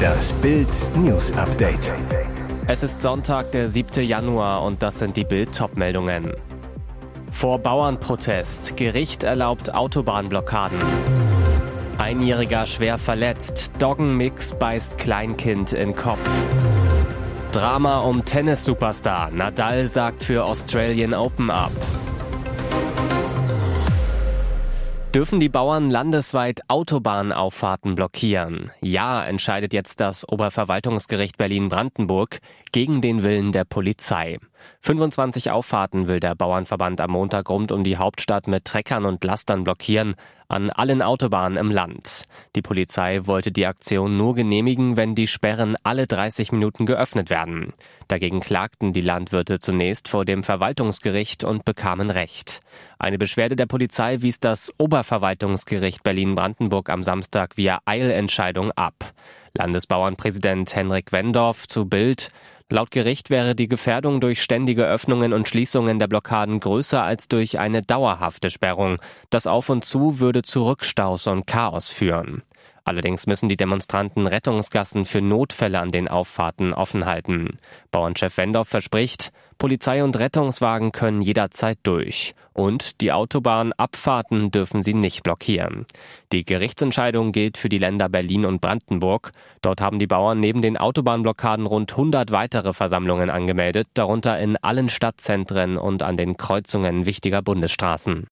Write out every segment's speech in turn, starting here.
Das Bild News Update. Es ist Sonntag, der 7. Januar und das sind die Bild meldungen Vor Bauernprotest. Gericht erlaubt Autobahnblockaden. Einjähriger schwer verletzt. Doggenmix beißt Kleinkind in Kopf. Drama um Tennis-Superstar. Nadal sagt für Australian Open ab. Dürfen die Bauern landesweit Autobahnauffahrten blockieren? Ja, entscheidet jetzt das Oberverwaltungsgericht Berlin-Brandenburg gegen den Willen der Polizei. 25 Auffahrten will der Bauernverband am Montag rund um die Hauptstadt mit Treckern und Lastern blockieren, an allen Autobahnen im Land. Die Polizei wollte die Aktion nur genehmigen, wenn die Sperren alle 30 Minuten geöffnet werden. Dagegen klagten die Landwirte zunächst vor dem Verwaltungsgericht und bekamen Recht. Eine Beschwerde der Polizei wies das Oberverwaltungsgericht Berlin-Brandenburg am Samstag via Eilentscheidung ab. Landesbauernpräsident Henrik Wendorf zu Bild Laut Gericht wäre die Gefährdung durch ständige Öffnungen und Schließungen der Blockaden größer als durch eine dauerhafte Sperrung. Das Auf und Zu würde zu Rückstaus und Chaos führen. Allerdings müssen die Demonstranten Rettungsgassen für Notfälle an den Auffahrten offen halten. Bauernchef Wendorf verspricht, Polizei und Rettungswagen können jederzeit durch. Und die Autobahnabfahrten dürfen sie nicht blockieren. Die Gerichtsentscheidung gilt für die Länder Berlin und Brandenburg. Dort haben die Bauern neben den Autobahnblockaden rund 100 weitere Versammlungen angemeldet, darunter in allen Stadtzentren und an den Kreuzungen wichtiger Bundesstraßen.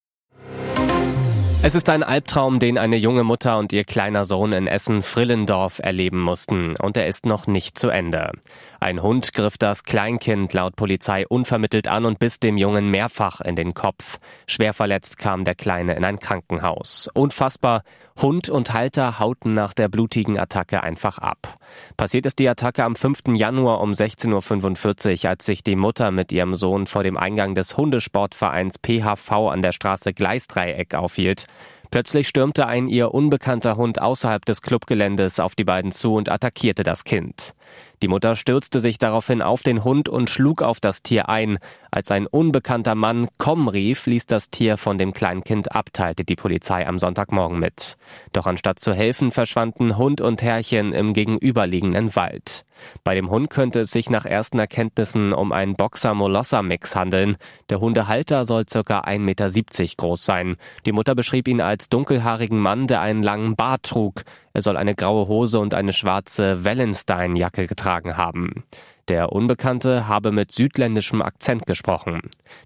Es ist ein Albtraum, den eine junge Mutter und ihr kleiner Sohn in Essen-Frillendorf erleben mussten. Und er ist noch nicht zu Ende. Ein Hund griff das Kleinkind laut Polizei unvermittelt an und biss dem Jungen mehrfach in den Kopf. Schwer verletzt kam der Kleine in ein Krankenhaus. Unfassbar. Hund und Halter hauten nach der blutigen Attacke einfach ab. Passiert ist die Attacke am 5. Januar um 16.45 Uhr, als sich die Mutter mit ihrem Sohn vor dem Eingang des Hundesportvereins PHV an der Straße Gleisdreieck aufhielt. Plötzlich stürmte ein ihr unbekannter Hund außerhalb des Clubgeländes auf die beiden zu und attackierte das Kind. Die Mutter stürzte sich daraufhin auf den Hund und schlug auf das Tier ein. Als ein unbekannter Mann Komm rief, ließ das Tier von dem Kleinkind ab, teilte die Polizei am Sonntagmorgen mit. Doch anstatt zu helfen, verschwanden Hund und Herrchen im gegenüberliegenden Wald. Bei dem Hund könnte es sich nach ersten Erkenntnissen um einen Boxer-Molosser-Mix handeln. Der Hundehalter soll circa 1,70 Meter groß sein. Die Mutter beschrieb ihn als dunkelhaarigen Mann, der einen langen Bart trug. Er soll eine graue Hose und eine schwarze Wellenstein-Jacke getragen haben. Der Unbekannte habe mit südländischem Akzent gesprochen.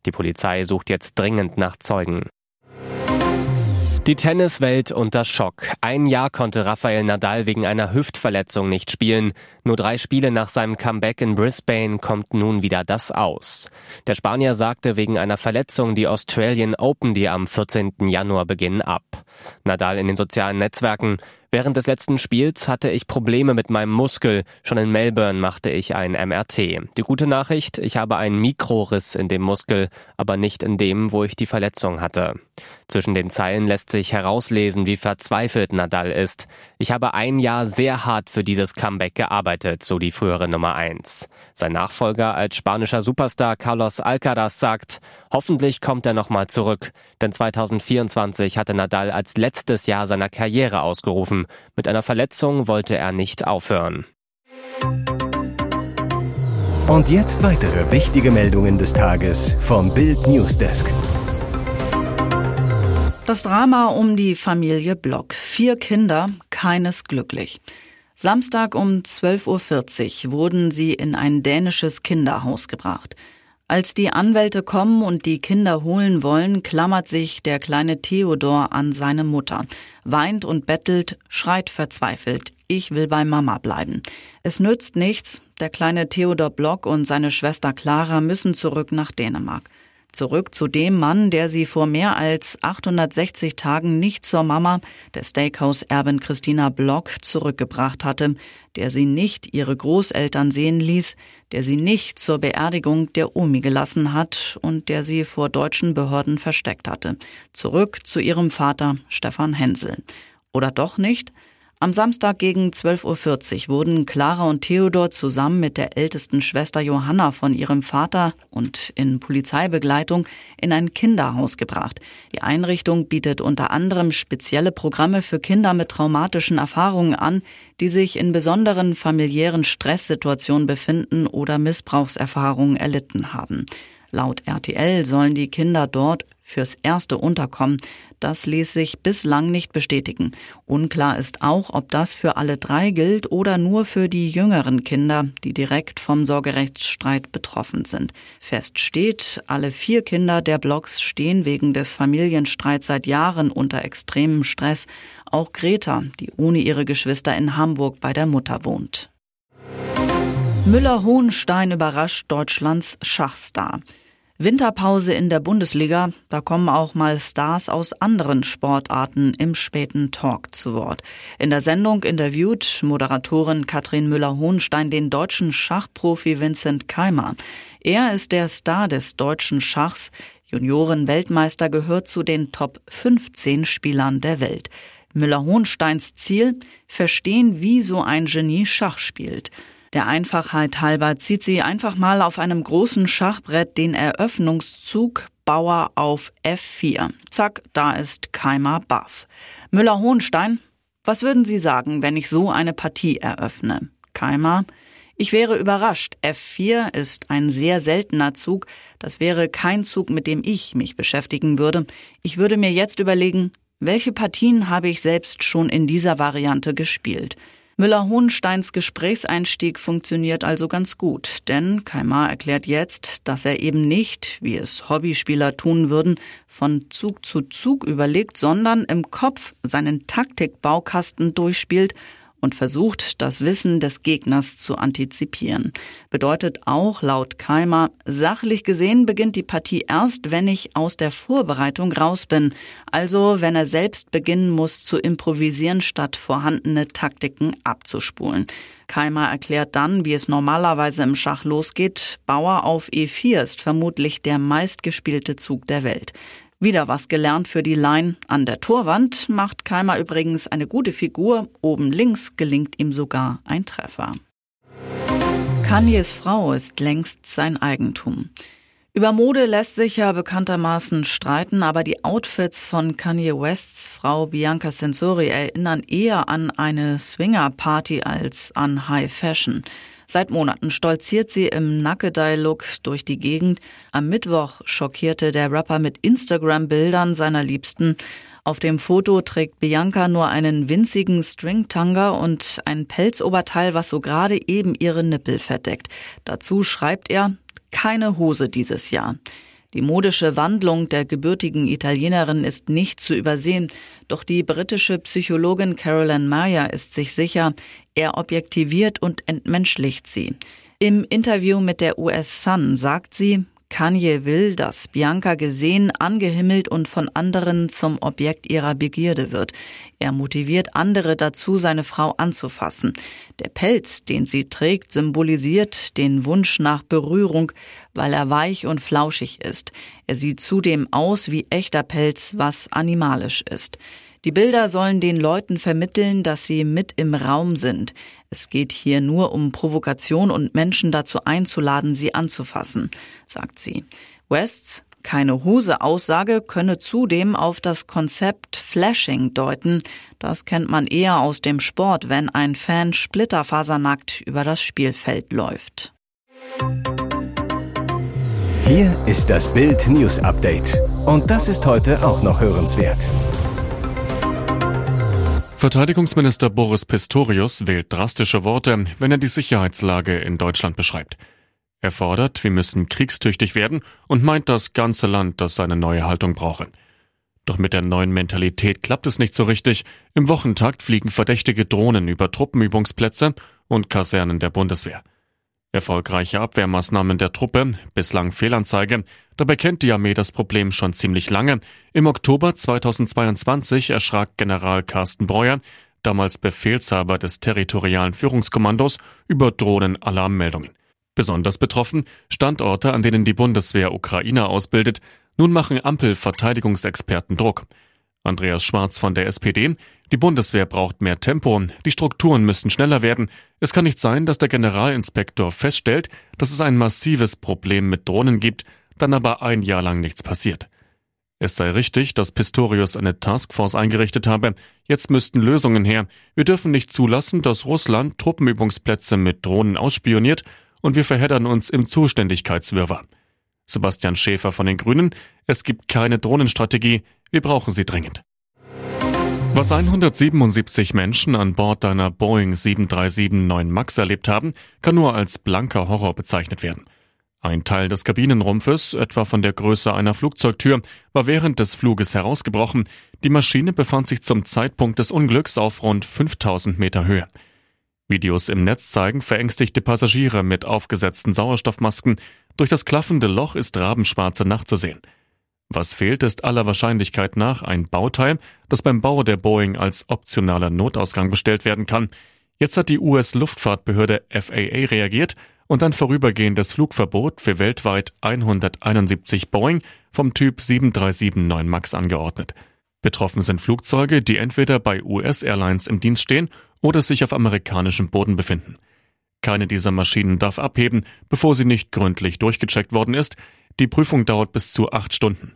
Die Polizei sucht jetzt dringend nach Zeugen. Die Tenniswelt unter Schock. Ein Jahr konnte Rafael Nadal wegen einer Hüftverletzung nicht spielen. Nur drei Spiele nach seinem Comeback in Brisbane kommt nun wieder das aus. Der Spanier sagte wegen einer Verletzung die Australian Open, die am 14. Januar beginnen, ab. Nadal in den sozialen Netzwerken. Während des letzten Spiels hatte ich Probleme mit meinem Muskel. Schon in Melbourne machte ich ein MRT. Die gute Nachricht, ich habe einen Mikroriss in dem Muskel, aber nicht in dem, wo ich die Verletzung hatte. Zwischen den Zeilen lässt sich herauslesen, wie verzweifelt Nadal ist. Ich habe ein Jahr sehr hart für dieses Comeback gearbeitet, so die frühere Nummer eins. Sein Nachfolger als spanischer Superstar Carlos Alcaraz sagt, hoffentlich kommt er nochmal zurück, denn 2024 hatte Nadal als letztes Jahr seiner Karriere ausgerufen. Mit einer Verletzung wollte er nicht aufhören. Und jetzt weitere wichtige Meldungen des Tages vom Bild Newsdesk. Das Drama um die Familie Block. Vier Kinder, keines glücklich. Samstag um 12.40 Uhr wurden sie in ein dänisches Kinderhaus gebracht. Als die Anwälte kommen und die Kinder holen wollen, klammert sich der kleine Theodor an seine Mutter, weint und bettelt, schreit verzweifelt, ich will bei Mama bleiben. Es nützt nichts, der kleine Theodor Block und seine Schwester Clara müssen zurück nach Dänemark. Zurück zu dem Mann, der sie vor mehr als 860 Tagen nicht zur Mama der Steakhouse-Erbin Christina Block zurückgebracht hatte, der sie nicht ihre Großeltern sehen ließ, der sie nicht zur Beerdigung der Omi gelassen hat und der sie vor deutschen Behörden versteckt hatte. Zurück zu ihrem Vater Stefan Hensel. Oder doch nicht? Am Samstag gegen 12.40 Uhr wurden Clara und Theodor zusammen mit der ältesten Schwester Johanna von ihrem Vater und in Polizeibegleitung in ein Kinderhaus gebracht. Die Einrichtung bietet unter anderem spezielle Programme für Kinder mit traumatischen Erfahrungen an, die sich in besonderen familiären Stresssituationen befinden oder Missbrauchserfahrungen erlitten haben. Laut RTL sollen die Kinder dort fürs erste unterkommen. Das ließ sich bislang nicht bestätigen. Unklar ist auch, ob das für alle drei gilt oder nur für die jüngeren Kinder, die direkt vom Sorgerechtsstreit betroffen sind. Fest steht, alle vier Kinder der Blocks stehen wegen des Familienstreits seit Jahren unter extremem Stress. Auch Greta, die ohne ihre Geschwister in Hamburg bei der Mutter wohnt. Müller-Hohenstein überrascht Deutschlands Schachstar. Winterpause in der Bundesliga, da kommen auch mal Stars aus anderen Sportarten im späten Talk zu Wort. In der Sendung interviewt Moderatorin Katrin Müller-Hohenstein den deutschen Schachprofi Vincent Keimer. Er ist der Star des deutschen Schachs. Junioren-Weltmeister gehört zu den Top 15 Spielern der Welt. Müller-Hohensteins Ziel? Verstehen, wie so ein Genie Schach spielt. Der Einfachheit halber zieht sie einfach mal auf einem großen Schachbrett den Eröffnungszug Bauer auf F4. Zack, da ist Keimer baff. Müller-Hohenstein, was würden Sie sagen, wenn ich so eine Partie eröffne? Keimer, ich wäre überrascht. F4 ist ein sehr seltener Zug. Das wäre kein Zug, mit dem ich mich beschäftigen würde. Ich würde mir jetzt überlegen, welche Partien habe ich selbst schon in dieser Variante gespielt? Müller-Hohensteins Gesprächseinstieg funktioniert also ganz gut, denn Kaimar erklärt jetzt, dass er eben nicht, wie es Hobbyspieler tun würden, von Zug zu Zug überlegt, sondern im Kopf seinen Taktikbaukasten durchspielt und versucht, das Wissen des Gegners zu antizipieren. Bedeutet auch laut Keimer, sachlich gesehen beginnt die Partie erst, wenn ich aus der Vorbereitung raus bin. Also wenn er selbst beginnen muss zu improvisieren, statt vorhandene Taktiken abzuspulen. Keimer erklärt dann, wie es normalerweise im Schach losgeht. Bauer auf E4 ist vermutlich der meistgespielte Zug der Welt. Wieder was gelernt für die Line. An der Torwand macht Keimer übrigens eine gute Figur. Oben links gelingt ihm sogar ein Treffer. Kanyes Frau ist längst sein Eigentum. Über Mode lässt sich ja bekanntermaßen streiten, aber die Outfits von Kanye Wests Frau Bianca Sensori erinnern eher an eine Swinger-Party als an High Fashion. Seit Monaten stolziert sie im Nackedei-Look durch die Gegend. Am Mittwoch schockierte der Rapper mit Instagram-Bildern seiner Liebsten. Auf dem Foto trägt Bianca nur einen winzigen Stringtanga und ein Pelzoberteil, was so gerade eben ihre Nippel verdeckt. Dazu schreibt er, keine Hose dieses Jahr. Die modische Wandlung der gebürtigen Italienerin ist nicht zu übersehen, doch die britische Psychologin Carolyn Meyer ist sich sicher, er objektiviert und entmenschlicht sie. Im Interview mit der US Sun sagt sie, Kanye will, dass Bianca gesehen, angehimmelt und von anderen zum Objekt ihrer Begierde wird. Er motiviert andere dazu, seine Frau anzufassen. Der Pelz, den sie trägt, symbolisiert den Wunsch nach Berührung, weil er weich und flauschig ist. Er sieht zudem aus wie echter Pelz, was animalisch ist. Die Bilder sollen den Leuten vermitteln, dass sie mit im Raum sind. Es geht hier nur um Provokation und Menschen dazu einzuladen, sie anzufassen, sagt sie. Wests keine Hose-Aussage könne zudem auf das Konzept Flashing deuten. Das kennt man eher aus dem Sport, wenn ein Fan splitterfasernackt über das Spielfeld läuft. Hier ist das Bild News Update. Und das ist heute auch noch hörenswert. Verteidigungsminister Boris Pistorius wählt drastische Worte, wenn er die Sicherheitslage in Deutschland beschreibt. Er fordert, wir müssen kriegstüchtig werden und meint das ganze Land, das seine neue Haltung brauche. Doch mit der neuen Mentalität klappt es nicht so richtig. Im Wochentakt fliegen verdächtige Drohnen über Truppenübungsplätze und Kasernen der Bundeswehr. Erfolgreiche Abwehrmaßnahmen der Truppe, bislang Fehlanzeige. Dabei kennt die Armee das Problem schon ziemlich lange. Im Oktober 2022 erschrak General Carsten Breuer, damals Befehlshaber des territorialen Führungskommandos, über Drohnenalarmmeldungen. Besonders betroffen Standorte, an denen die Bundeswehr Ukrainer ausbildet. Nun machen Ampel-Verteidigungsexperten Druck. Andreas Schwarz von der SPD. Die Bundeswehr braucht mehr Tempo, die Strukturen müssen schneller werden. Es kann nicht sein, dass der Generalinspektor feststellt, dass es ein massives Problem mit Drohnen gibt, dann aber ein Jahr lang nichts passiert. Es sei richtig, dass Pistorius eine Taskforce eingerichtet habe. Jetzt müssten Lösungen her. Wir dürfen nicht zulassen, dass Russland Truppenübungsplätze mit Drohnen ausspioniert und wir verheddern uns im Zuständigkeitswirrwarr. Sebastian Schäfer von den Grünen, es gibt keine Drohnenstrategie, wir brauchen sie dringend. Was 177 Menschen an Bord einer Boeing 737-9 MAX erlebt haben, kann nur als blanker Horror bezeichnet werden. Ein Teil des Kabinenrumpfes, etwa von der Größe einer Flugzeugtür, war während des Fluges herausgebrochen. Die Maschine befand sich zum Zeitpunkt des Unglücks auf rund 5000 Meter Höhe. Videos im Netz zeigen verängstigte Passagiere mit aufgesetzten Sauerstoffmasken. Durch das klaffende Loch ist rabenschwarze Nacht zu sehen. Was fehlt, ist aller Wahrscheinlichkeit nach ein Bauteil, das beim Bau der Boeing als optionaler Notausgang bestellt werden kann. Jetzt hat die US-Luftfahrtbehörde FAA reagiert und ein vorübergehendes Flugverbot für weltweit 171 Boeing vom Typ 737-9 MAX angeordnet. Betroffen sind Flugzeuge, die entweder bei US-Airlines im Dienst stehen oder sich auf amerikanischem Boden befinden. Keine dieser Maschinen darf abheben, bevor sie nicht gründlich durchgecheckt worden ist. Die Prüfung dauert bis zu acht Stunden.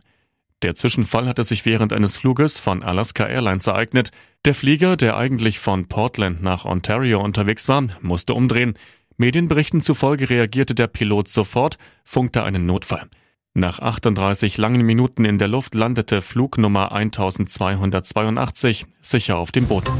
Der Zwischenfall hatte sich während eines Fluges von Alaska Airlines ereignet. Der Flieger, der eigentlich von Portland nach Ontario unterwegs war, musste umdrehen. Medienberichten zufolge reagierte der Pilot sofort, funkte einen Notfall. Nach 38 langen Minuten in der Luft landete Flug Nummer 1282 sicher auf dem Boden.